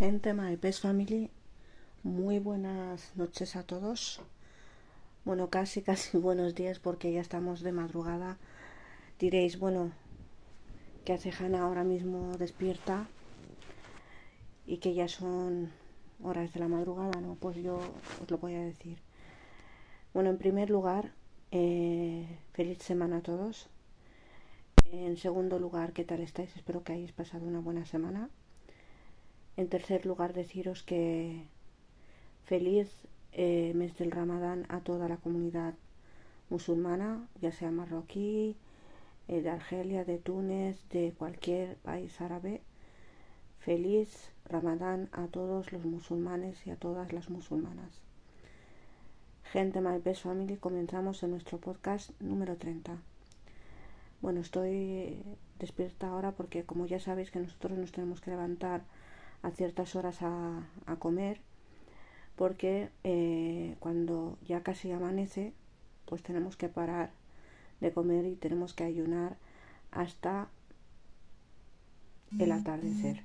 Gente, My Best Family, muy buenas noches a todos. Bueno, casi, casi buenos días porque ya estamos de madrugada. Diréis, bueno, ¿qué hace Hanna ahora mismo despierta? Y que ya son horas de la madrugada, ¿no? Pues yo os lo voy a decir. Bueno, en primer lugar, eh, feliz semana a todos. En segundo lugar, ¿qué tal estáis? Espero que hayáis pasado una buena semana. En tercer lugar, deciros que feliz eh, mes del Ramadán a toda la comunidad musulmana, ya sea marroquí, eh, de Argelia, de Túnez, de cualquier país árabe. Feliz Ramadán a todos los musulmanes y a todas las musulmanas. Gente My Best Family, comenzamos en nuestro podcast número 30. Bueno, estoy despierta ahora porque como ya sabéis que nosotros nos tenemos que levantar a ciertas horas a, comer porque eh, cuando ya casi amanece pues tenemos que parar de comer y tenemos que ayunar hasta el atardecer.